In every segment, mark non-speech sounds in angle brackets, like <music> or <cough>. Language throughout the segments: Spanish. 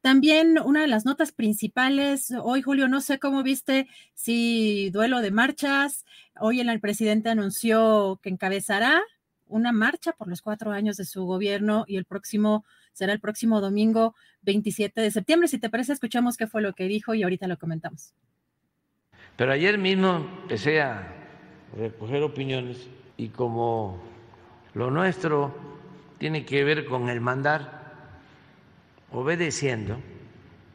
También una de las notas principales, hoy Julio, no sé cómo viste si duelo de marchas, hoy el presidente anunció que encabezará una marcha por los cuatro años de su gobierno y el próximo será el próximo domingo 27 de septiembre. Si te parece, escuchamos qué fue lo que dijo y ahorita lo comentamos. Pero ayer mismo empecé a recoger opiniones y como lo nuestro tiene que ver con el mandar, obedeciendo,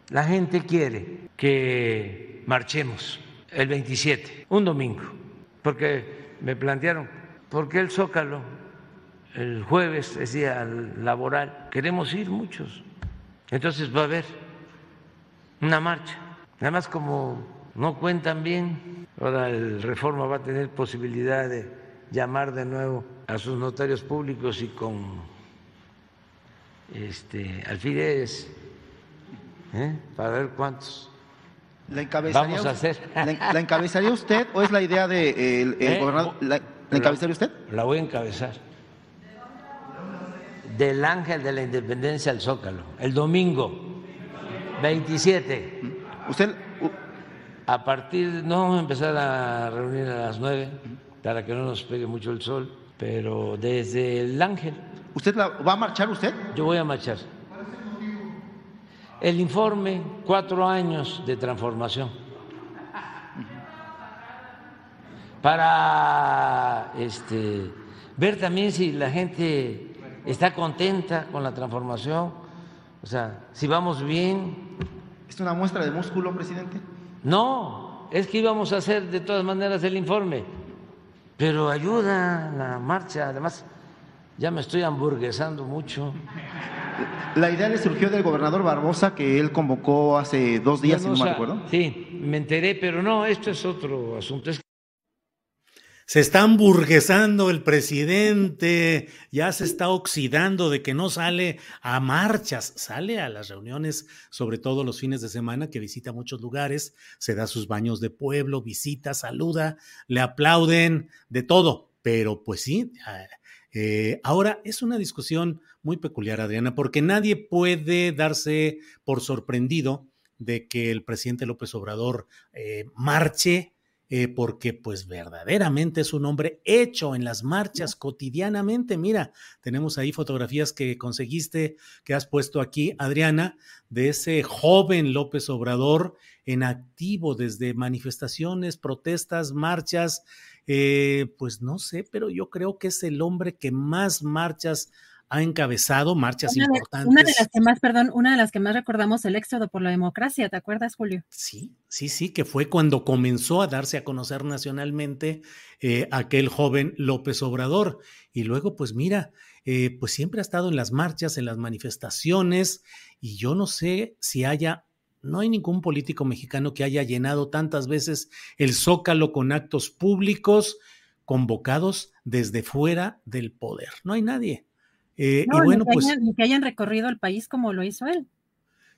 la gente quiere que marchemos el 27, un domingo, porque me plantearon, ¿por qué el Zócalo el jueves es día laboral? Queremos ir muchos. Entonces va a haber una marcha. Además, como no cuentan bien, ahora el Reforma va a tener posibilidad de llamar de nuevo a sus notarios públicos y con este, alfileres ¿eh? para ver cuántos ¿La encabezaría, vamos a hacer. ¿La, la encabezaría usted o es la idea de eh, el, el ¿Eh? gobernador? ¿La, la encabezaría usted? La voy a encabezar. Del Ángel de la Independencia al Zócalo, el domingo 27. Usted, A partir, no vamos a empezar a reunir a las 9 para que no nos pegue mucho el sol, pero desde el Ángel. ¿Usted la, va a marchar usted? Yo voy a marchar. El informe, cuatro años de transformación. Para este, ver también si la gente está contenta con la transformación, o sea, si vamos bien. ¿Es una muestra de músculo, presidente? No, es que íbamos a hacer de todas maneras el informe, pero ayuda la marcha, además ya me estoy hamburguesando mucho. La idea le surgió del gobernador Barbosa que él convocó hace dos días, si no me recuerdo. Sí, me enteré, pero no, esto es otro asunto. Es Se está hamburguesando el presidente, ya se está oxidando de que no sale a marchas, sale a las reuniones, sobre todo los fines de semana, que visita muchos lugares, se da sus baños de pueblo, visita, saluda, le aplauden, de todo, pero pues sí, eh, ahora es una discusión muy peculiar, Adriana, porque nadie puede darse por sorprendido de que el presidente López Obrador eh, marche eh, porque pues verdaderamente es un hombre hecho en las marchas cotidianamente. Mira, tenemos ahí fotografías que conseguiste, que has puesto aquí, Adriana, de ese joven López Obrador en activo desde manifestaciones, protestas, marchas. Eh, pues no sé, pero yo creo que es el hombre que más marchas ha encabezado, marchas Una de, importantes. una de las que más, perdón, una de las que más recordamos el éxodo por la democracia, ¿te acuerdas, Julio? Sí, sí, sí, que fue cuando comenzó a darse a conocer nacionalmente eh, aquel joven López Obrador. Y luego, pues mira, eh, pues siempre ha estado en las marchas, en las manifestaciones, y yo no sé si haya, no hay ningún político mexicano que haya llenado tantas veces el zócalo con actos públicos convocados desde fuera del poder. No hay nadie. Eh, No, y bueno, ni, que pues... hayan, ni que hayan recorrido el país como lo hizo él.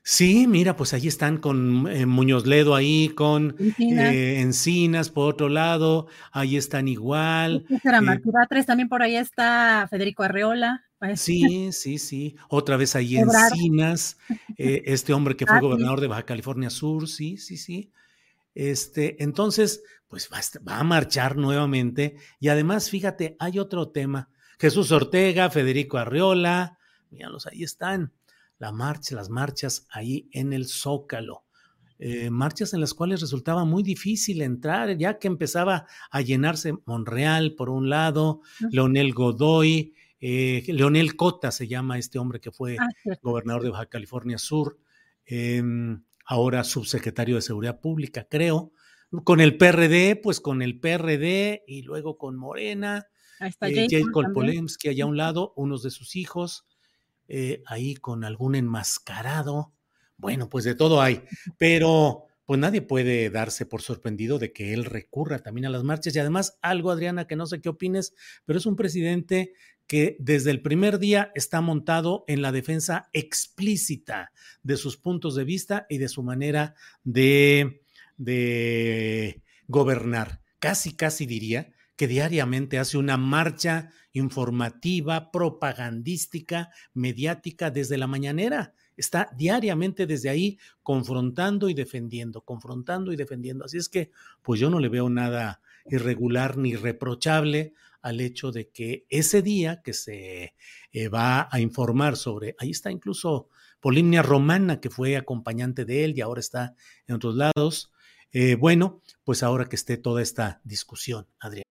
Sí, mira, pues ahí están con eh, Muñoz Ledo ahí, con Encinas. eh, Encinas por otro lado, ahí están igual. Eh, Martí Batres, también por ahí está Federico Arreola. Pues. Sí, sí, sí. Otra vez ahí <laughs> en Encinas, eh, este hombre que fue ah, gobernador de Baja California Sur, sí, sí, sí. Este, entonces, pues va, va a marchar nuevamente. Y además, fíjate, hay otro tema. Jesús Ortega, Federico Arriola, míralos, ahí están. La marcha, las marchas ahí en el Zócalo. Eh, marchas en las cuales resultaba muy difícil entrar, ya que empezaba a llenarse Monreal por un lado, Leonel Godoy, eh, Leonel Cota se llama este hombre que fue ah, gobernador de Baja California Sur, em, ahora subsecretario de Seguridad Pública, creo. Con el PRD, pues con el PRD y luego con Morena. Ahí está eh, Jacob Polemski allá a un lado, unos de sus hijos, ahí con algún enmascarado. Bueno, pues de todo hay, pero pues nadie puede darse por sorprendido de que él recurra también a las marchas. Y además, algo, Adriana, que no sé qué opines, pero es un presidente que desde el primer día está montado en la defensa explícita de sus puntos de vista y de su manera de, de gobernar. Casi, casi diría que diariamente hace una marcha informativa, propagandística, mediática desde la mañanera está diariamente desde ahí confrontando y defendiendo, confrontando y defendiendo. Así es que, pues yo no le veo nada irregular ni reprochable al hecho de que ese día que se eh, va a informar sobre, ahí está incluso Polimnia Romana, que fue acompañante de él y ahora está en otros lados. Eh, bueno, pues ahora que esté toda esta discusión, Adrián.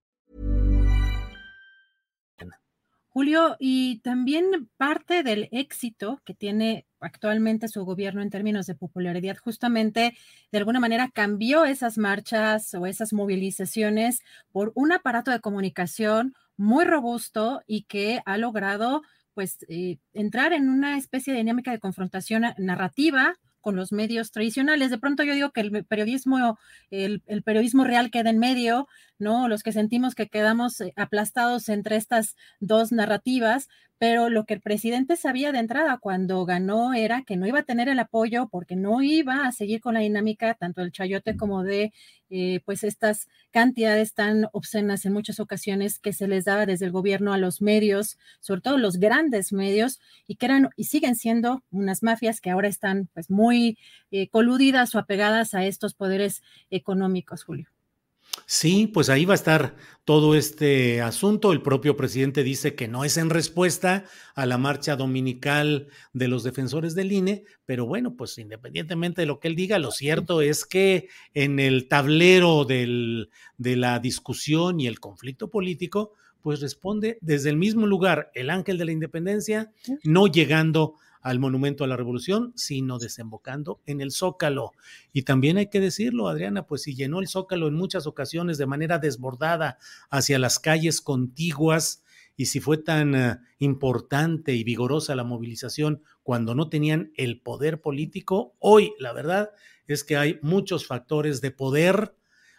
Julio, y también parte del éxito que tiene actualmente su gobierno en términos de popularidad, justamente de alguna manera cambió esas marchas o esas movilizaciones por un aparato de comunicación muy robusto y que ha logrado pues eh, entrar en una especie de dinámica de confrontación narrativa con los medios tradicionales. De pronto yo digo que el periodismo, el, el, periodismo real queda en medio, ¿no? Los que sentimos que quedamos eh, aplastados entre estas dos narrativas, pero lo que el presidente sabía de entrada cuando ganó era que no iba a tener el apoyo porque no iba a seguir con la dinámica tanto del chayote como de eh, pues estas cantidades tan obscenas en muchas ocasiones que se les daba desde el gobierno a los medios, sobre todo los grandes medios, y que eran y siguen siendo unas mafias que ahora están pues muy eh, coludidas o apegadas a estos poderes económicos, Julio. Sí, pues ahí va a estar todo este asunto. El propio presidente dice que no es en respuesta a la marcha dominical de los defensores del INE, pero bueno, pues independientemente de lo que él diga, lo cierto es que en el tablero del, de la discusión y el conflicto político, pues responde desde el mismo lugar el ángel de la independencia, no llegando al Monumento a la Revolución, sino desembocando en el Zócalo. Y también hay que decirlo, Adriana, pues si llenó el Zócalo en muchas ocasiones de manera desbordada hacia las calles contiguas, y si fue tan eh, importante y vigorosa la movilización cuando no tenían el poder político, hoy la verdad es que hay muchos factores de poder,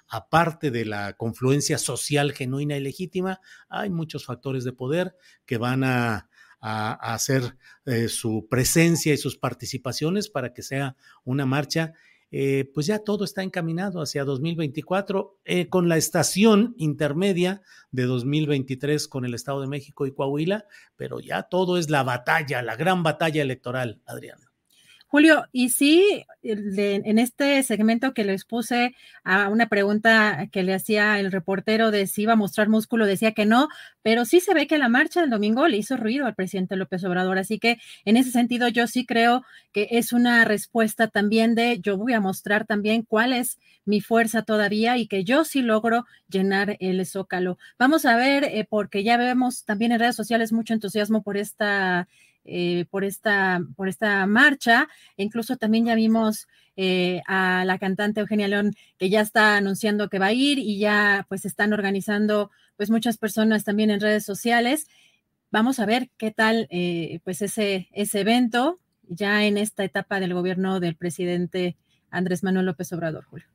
aparte de la confluencia social genuina y legítima, hay muchos factores de poder que van a a, hacer eh, su presencia y sus participaciones para que sea una marcha. Eh, pues ya todo está encaminado hacia 2024 eh, con la estación intermedia de 2023 con el Estado de México y Coahuila, pero ya todo es la batalla, la gran batalla electoral, Adriana. Julio, y sí, en este segmento que les puse a una pregunta que le hacía el reportero de si iba a mostrar músculo, decía que no, pero sí se ve que la marcha del domingo le hizo ruido al presidente López Obrador. Así que en ese sentido yo sí creo que es una respuesta también de yo voy a mostrar también cuál es mi fuerza todavía y que yo sí logro llenar el zócalo. Vamos a ver, eh, porque ya vemos también en redes sociales mucho entusiasmo por esta eh, por, esta, por esta marcha. incluso también ya vimos eh, a la cantante Eugenia León que ya está anunciando que va a ir y ya pues están organizando pues muchas personas también en redes sociales. Vamos a ver qué tal eh, pues ese, ese evento ya en esta etapa del gobierno del presidente Andrés Manuel López Obrador, Julio.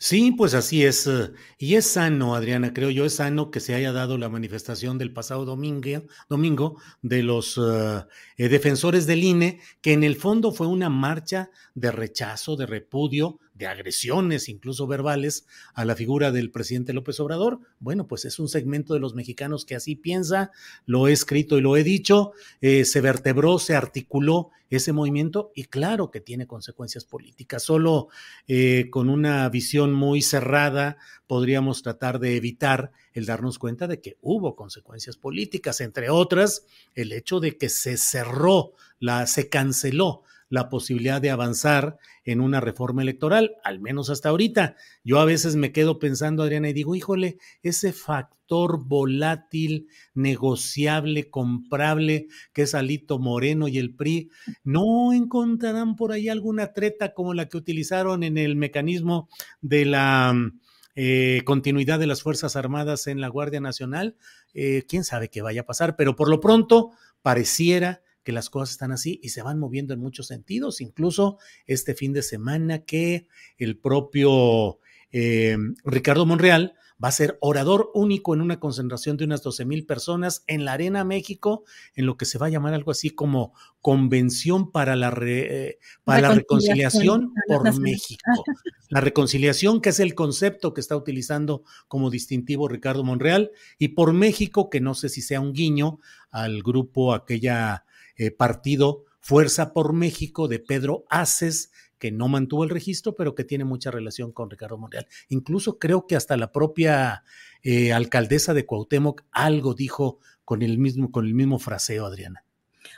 Sí, pues así es. Eh, y es sano, Adriana, creo yo, es sano que se haya dado la manifestación del pasado domingo, domingo de los eh, eh, defensores del INE, que en el fondo fue una marcha de rechazo, de repudio, de agresiones, incluso verbales, a la figura del presidente López Obrador. Bueno, pues es un segmento de los mexicanos que así piensa, lo he escrito y lo he dicho, se vertebró, se articuló ese movimiento y claro que tiene consecuencias políticas. Solo eh, con una visión muy cerrada podríamos tratar de evitar el darnos cuenta de que hubo consecuencias políticas, entre otras el hecho de que se cerró, la, se canceló la posibilidad de avanzar en una reforma electoral, al menos hasta ahorita. Yo a veces me quedo pensando, Adriana, y digo, híjole, ese factor volátil, negociable, comprable, que es Alito Moreno y el PRI, ¿no encontrarán por ahí alguna treta como la que utilizaron en el mecanismo de la... Eh, continuidad de las Fuerzas Armadas en la Guardia Nacional. Eh, quién sabe qué vaya a pasar, pero por lo pronto pareciera que las cosas están así y se van moviendo en muchos sentidos, incluso este fin de semana que el propio eh, Ricardo Monreal va a ser orador único en una concentración de unas 12 mil personas en la Arena México, en lo que se va a llamar algo así como Convención para la, eh, para la Reconciliación por México. La reconciliación, que es el concepto que está utilizando como distintivo Ricardo Monreal, y por México, que no sé si sea un guiño al grupo, aquella eh, partido Fuerza por México de Pedro Aces, que no mantuvo el registro, pero que tiene mucha relación con Ricardo Monreal. Incluso creo que hasta la propia eh, alcaldesa de Cuauhtémoc algo dijo con el mismo, con el mismo fraseo, Adriana.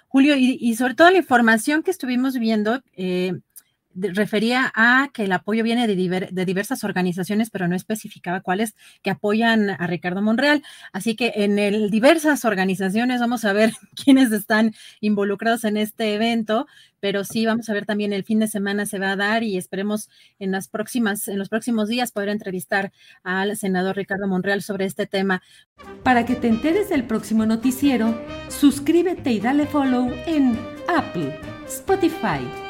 Julio, y, sobre todo la información que estuvimos viendo, eh, refería a que el apoyo viene de, de, diversas organizaciones, pero no especificaba cuáles que apoyan a Ricardo Monreal. Así que en el, diversas organizaciones vamos a ver <laughs> quiénes están involucrados en este evento, pero sí vamos a ver también el fin de semana se va a dar y esperemos en las próximas, en los próximos días poder entrevistar al senador Ricardo Monreal sobre este tema. Para que te enteres del próximo noticiero, suscríbete y dale follow en Apple, Spotify